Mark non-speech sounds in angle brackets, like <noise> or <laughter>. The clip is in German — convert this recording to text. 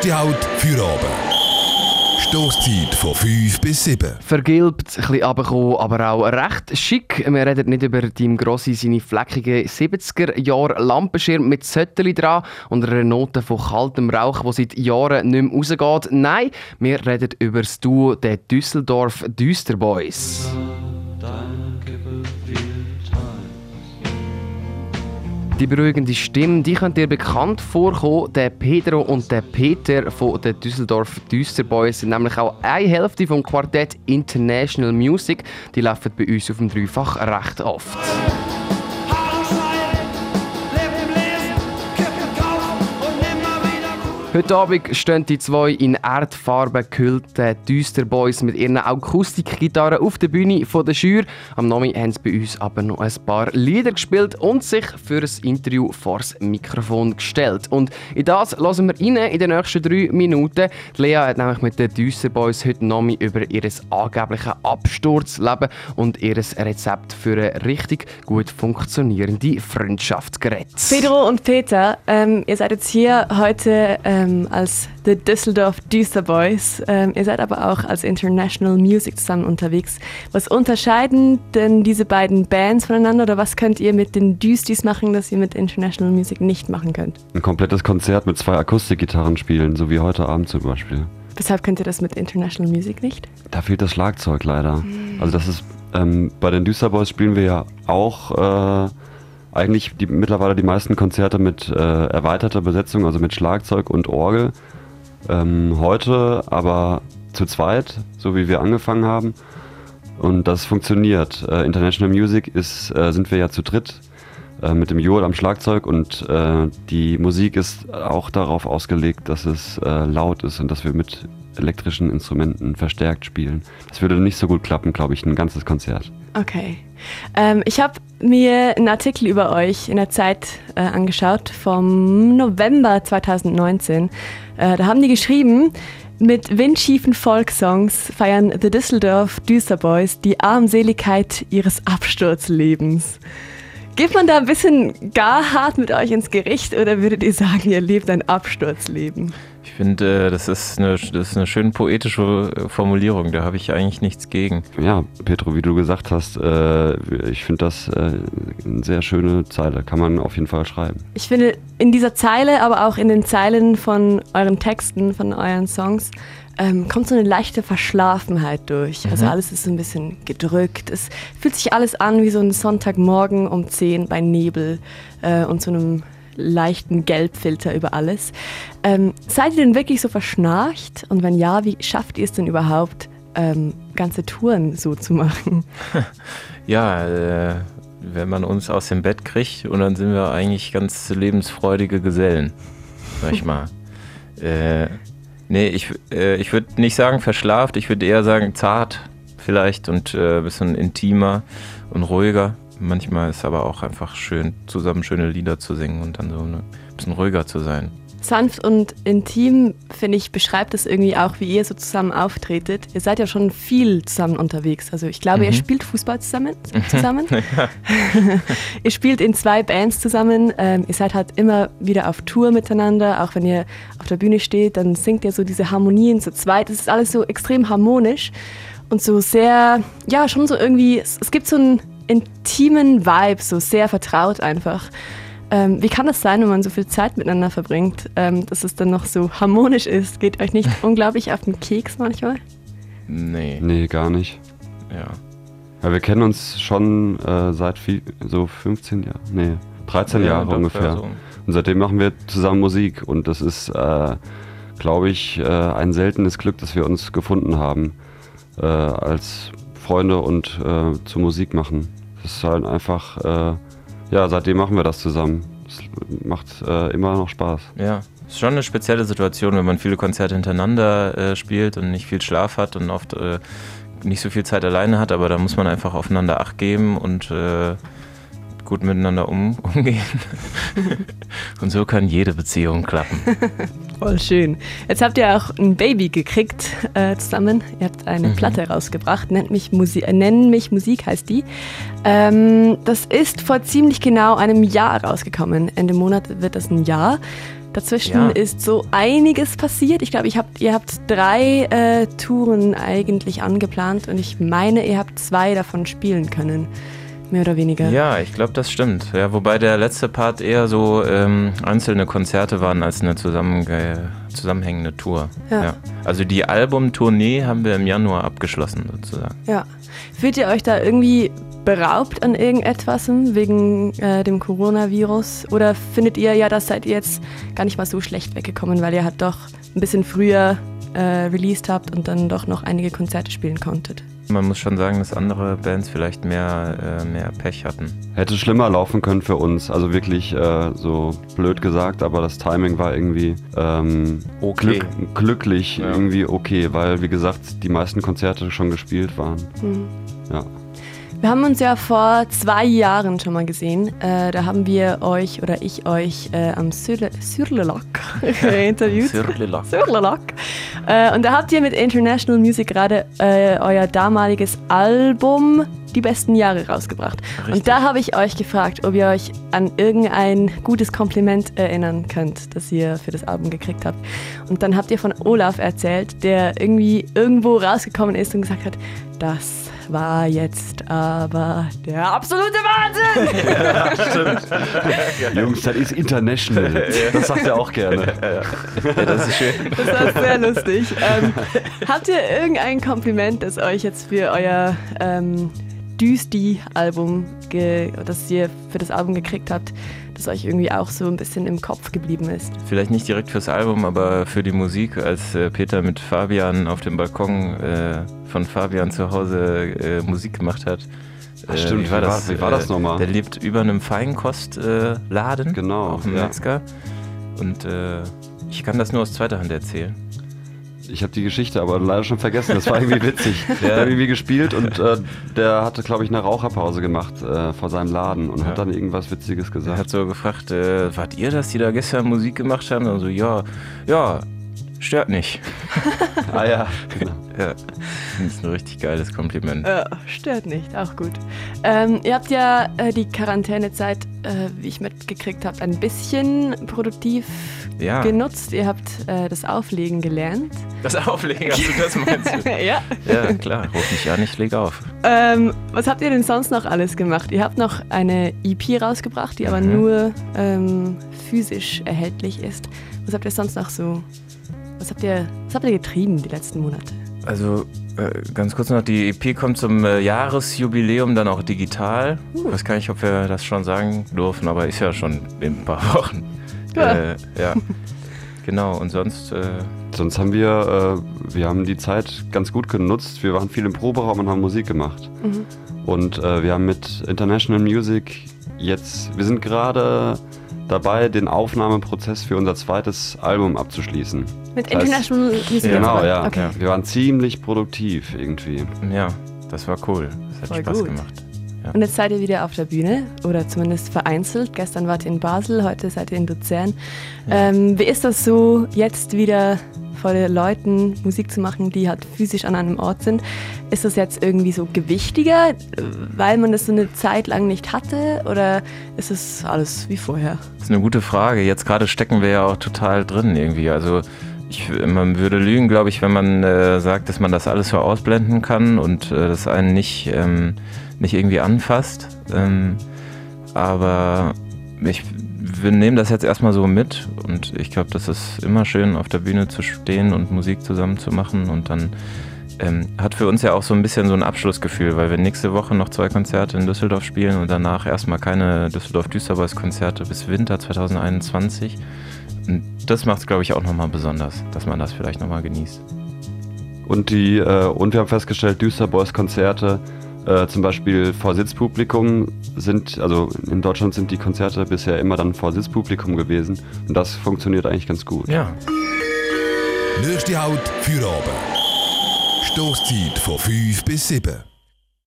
beste Halt für oben. Stoßzeit von 5 bis 7. Vergilbt, ein bisschen runtergekommen, aber auch recht schick. Wir reden nicht über Tim Grossi seine fleckigen 70er-Jahre Lampenschirm mit Zötteli dran und einer Note von kaltem Rauch, die seit Jahren nicht mehr rausgeht. Nein, wir reden über das Duo der Düsseldorf Düsterboys. Die beruhigende Stimme, die könnt ihr bekannt vorkommen. Der Pedro und der Peter von den Düsseldorf Düsterboys sind nämlich auch eine Hälfte vom Quartett International Music. Die laufen bei uns auf dem Dreifach recht oft. Heute Abend stehen die zwei in Erdfarben gehüllten Düsterboys mit ihren Akustikgitarren auf der Bühne von der Schür. Am Nami haben sie bei uns aber noch ein paar Lieder gespielt und sich für ein Interview vor das Mikrofon gestellt. Und in das lassen wir rein in den nächsten drei Minuten. Die Lea hat nämlich mit den Düsterboys heute Nami über ihr angebliches Absturzleben und ihr Rezept für eine richtig gut funktionierende Freundschaft geredet. Pedro und Peter, ähm, ihr seid jetzt hier heute ähm, als The Düsseldorf Düster Boys. Ähm, ihr seid aber auch als International Music zusammen unterwegs. Was unterscheiden denn diese beiden Bands voneinander oder was könnt ihr mit den Düstis machen, das ihr mit International Music nicht machen könnt? Ein komplettes Konzert mit zwei Akustikgitarren spielen, so wie heute Abend zum Beispiel. Weshalb könnt ihr das mit International Music nicht? Da fehlt das Schlagzeug leider. Mhm. Also das ist ähm, bei den Düsterboys spielen wir ja auch äh, eigentlich die, mittlerweile die meisten Konzerte mit äh, erweiterter Besetzung, also mit Schlagzeug und Orgel. Ähm, heute aber zu zweit, so wie wir angefangen haben. Und das funktioniert. Äh, International Music ist, äh, sind wir ja zu dritt äh, mit dem Joel am Schlagzeug und äh, die Musik ist auch darauf ausgelegt, dass es äh, laut ist und dass wir mit elektrischen Instrumenten verstärkt spielen. Das würde nicht so gut klappen, glaube ich, ein ganzes Konzert. Okay. Ähm, ich habe mir einen Artikel über euch in der Zeit äh, angeschaut vom November 2019. Äh, da haben die geschrieben, mit windschiefen Folksongs feiern The Düsseldorf Düsterboys die Armseligkeit ihres Absturzlebens. Geht man da ein bisschen gar hart mit euch ins Gericht oder würdet ihr sagen, ihr lebt ein Absturzleben? Ich finde, äh, das, ist eine, das ist eine schön poetische äh, Formulierung, da habe ich eigentlich nichts gegen. Ja, Petro, wie du gesagt hast, äh, ich finde das eine sehr schöne Zeile, kann man auf jeden Fall schreiben. Ich finde, in dieser Zeile, aber auch in den Zeilen von euren Texten, von euren Songs, ähm, kommt so eine leichte Verschlafenheit durch. Also mhm. alles ist so ein bisschen gedrückt. Es fühlt sich alles an wie so ein Sonntagmorgen um 10 bei Nebel äh, und so einem leichten Gelbfilter über alles. Ähm, seid ihr denn wirklich so verschnarcht? Und wenn ja, wie schafft ihr es denn überhaupt, ähm, ganze Touren so zu machen? <laughs> ja, äh, wenn man uns aus dem Bett kriegt und dann sind wir eigentlich ganz lebensfreudige Gesellen, sag ich mal. <laughs> äh, nee, ich, äh, ich würde nicht sagen verschlaft, ich würde eher sagen zart vielleicht und ein äh, bisschen intimer und ruhiger. Manchmal ist es aber auch einfach schön, zusammen schöne Lieder zu singen und dann so ein bisschen ruhiger zu sein. Sanft und intim, finde ich, beschreibt es irgendwie auch, wie ihr so zusammen auftretet. Ihr seid ja schon viel zusammen unterwegs. Also ich glaube, mhm. ihr spielt Fußball zusammen. <laughs> Zusammen. <laughs> <laughs> ihr spielt in zwei Bands zusammen. Ähm, ihr seid halt immer wieder auf Tour miteinander. Auch wenn ihr auf der Bühne steht, dann singt ihr so diese Harmonien zu zweit. Es ist alles so extrem harmonisch und so sehr, ja, schon so irgendwie, es, es gibt so ein intimen Vibe, so sehr vertraut einfach. Ähm, wie kann das sein, wenn man so viel Zeit miteinander verbringt, ähm, dass es dann noch so harmonisch ist? Geht euch nicht <laughs> unglaublich auf den Keks manchmal? Nee. Nee, gar nicht. Ja. Ja, wir kennen uns schon äh, seit viel, so 15 Jahren, nee, 13 ja, Jahre ungefähr. So. Und seitdem machen wir zusammen Musik und das ist, äh, glaube ich, äh, ein seltenes Glück, dass wir uns gefunden haben äh, als Freunde und äh, zur Musik machen. Das ist halt einfach, äh, ja, seitdem machen wir das zusammen. Es macht äh, immer noch Spaß. Ja, ist schon eine spezielle Situation, wenn man viele Konzerte hintereinander äh, spielt und nicht viel Schlaf hat und oft äh, nicht so viel Zeit alleine hat, aber da muss man einfach aufeinander Acht geben und äh, gut miteinander um, <laughs> umgehen. und so kann jede Beziehung klappen. Voll schön. Jetzt habt ihr auch ein Baby gekriegt äh, zusammen. Ihr habt eine mhm. Platte rausgebracht, nennt mich Musi äh, Nennen mich Musik heißt die. Ähm, das ist vor ziemlich genau einem Jahr rausgekommen. Ende Monat wird das ein Jahr. Dazwischen Ja. ist so einiges passiert. Ich glaube, hab, ihr habt drei äh, Touren eigentlich angeplant und ich meine, ihr habt zwei davon spielen können. Mehr oder weniger. Ja, ich glaube, das stimmt. Ja, wobei der letzte Part eher so ähm, einzelne Konzerte waren als eine zusammenge zusammenhängende Tour. Ja. Also die Albumtournee haben wir im Januar abgeschlossen sozusagen. Ja. Fühlt ihr euch da irgendwie beraubt an irgendetwas wegen äh, dem Coronavirus? Oder findet ihr, ja, das seid ihr jetzt gar nicht mal so schlecht weggekommen, weil ihr halt doch ein bisschen früher äh, released habt und dann doch noch einige Konzerte spielen konntet? Man muss schon sagen, dass andere Bands vielleicht mehr, äh, mehr Pech hatten. Hätte schlimmer laufen können für uns. Also wirklich äh, so blöd gesagt, aber das Timing war irgendwie ähm, Okay. glück, glücklich Ja. irgendwie okay, weil wie gesagt die meisten Konzerte schon gespielt waren. Ja. Wir haben uns ja vor zwei Jahren schon mal gesehen. Äh, da haben wir euch oder ich euch äh, am Sürle- Sürlelak <laughs> <laughs> interviewt. Sürlelak. Sürlelak. Äh, und da habt ihr mit International Music gerade äh, euer damaliges Album Die besten Jahre rausgebracht. Richtig. Und da habe ich euch gefragt, ob ihr euch an irgendein gutes Kompliment erinnern könnt, das ihr für das Album gekriegt habt. Und dann habt ihr von Olaf erzählt, der irgendwie irgendwo rausgekommen ist und gesagt hat, das war jetzt aber der absolute Wahnsinn! <laughs> <laughs> Jungs, das ist international. Das sagt er auch gerne. Ja, das ist schön. Das war sehr lustig. Ähm, habt ihr irgendein Kompliment, das euch jetzt für euer ähm, Düsti-Album, ge- das ihr für das Album gekriegt habt, das euch irgendwie auch so ein bisschen im Kopf geblieben ist? Vielleicht nicht direkt fürs Album, aber für die Musik, als äh, Peter mit Fabian auf dem Balkon äh, von Fabian zu Hause äh, Musik gemacht hat. Ach, stimmt. Wie war- wie war das nochmal? Der lebt über einem Feinkostladen. Äh, Laden, Genau, Auch ein ja. Metzger. Und äh, ich kann das nur aus zweiter Hand erzählen. Ich habe die Geschichte aber leider schon vergessen. Das war irgendwie <laughs> witzig. Der hat irgendwie gespielt und äh, der hatte, glaube ich, eine Raucherpause gemacht äh, vor seinem Laden und Ja. hat dann irgendwas Witziges Er gesagt. hat so gefragt, äh, wart ihr das, die da gestern Musik gemacht haben? Also ja, ja, stört nicht. <laughs> ah ja, genau. <laughs> Ja, das ist ein richtig geiles Kompliment. Äh, stört nicht, auch gut. Ähm, ihr habt ja äh, die Quarantänezeit, äh, wie ich mitgekriegt habe, ein bisschen produktiv Ja. genutzt. Ihr habt äh, das Auflegen gelernt. Das Auflegen, also <laughs> das meinst du? ja. Ja, klar, ruf mich an, ich leg auf. Ähm, was habt ihr denn sonst noch alles gemacht? Ihr habt noch eine EP rausgebracht, die aber Mhm. nur ähm, physisch erhältlich ist. Was habt ihr sonst noch so? Was habt ihr, was habt ihr getrieben die letzten Monate? Also äh, ganz kurz noch, die EP kommt zum äh, Jahresjubiläum dann auch digital. Ich weiß gar nicht, ob wir das schon sagen dürfen, aber ist ja schon in ein paar Wochen. Ja. Äh, ja. <laughs> Genau, und sonst, äh, Sonst haben wir, äh, wir haben die Zeit ganz gut genutzt. Wir waren viel im Proberaum und haben Musik gemacht. Und äh, wir haben mit International Music jetzt, wir sind gerade dabei, den Aufnahmeprozess für unser zweites Album abzuschließen. Mit Das heißt- International Music Genau, ja. Okay. Wir waren ziemlich produktiv irgendwie. ja, das war cool. Das hat Voll Spaß gut. gemacht. Und jetzt seid ihr wieder auf der Bühne oder zumindest vereinzelt. Gestern wart ihr in Basel, heute seid ihr in Luzern. Ähm, wie ist das so, jetzt wieder vor den Leuten Musik zu machen, die halt physisch an einem Ort sind? Ist das jetzt irgendwie so gewichtiger, weil man das so eine Zeit lang nicht hatte? Oder ist es alles wie vorher? Das ist eine gute Frage. Jetzt gerade stecken wir ja auch total drin irgendwie. Also ich, man würde lügen, glaube ich, wenn man äh, sagt, dass man das alles so ausblenden kann und äh, das einen nicht, ähm, nicht irgendwie anfasst. Ähm, aber ich, wir nehmen das jetzt erstmal so mit und ich glaube, das ist immer schön, auf der Bühne zu stehen und Musik zusammen zu machen und dann ähm, hat für uns ja auch so ein bisschen so ein Abschlussgefühl, weil wir nächste Woche noch zwei Konzerte in Düsseldorf spielen und danach erstmal keine Düsseldorf-Düsterboys-Konzerte bis Winter 2021. Und das macht es, glaube ich, auch nochmal besonders, dass man das vielleicht nochmal genießt. Und, die, äh, und wir haben festgestellt, Düsterboys Konzerte, äh, zum Beispiel vor Sitzpublikum sind, also in Deutschland sind die Konzerte bisher immer dann vor Sitzpublikum gewesen. Und das funktioniert eigentlich ganz gut. Ja, Nächste Halt für Abend. Stoßzeit von 5 bis 7.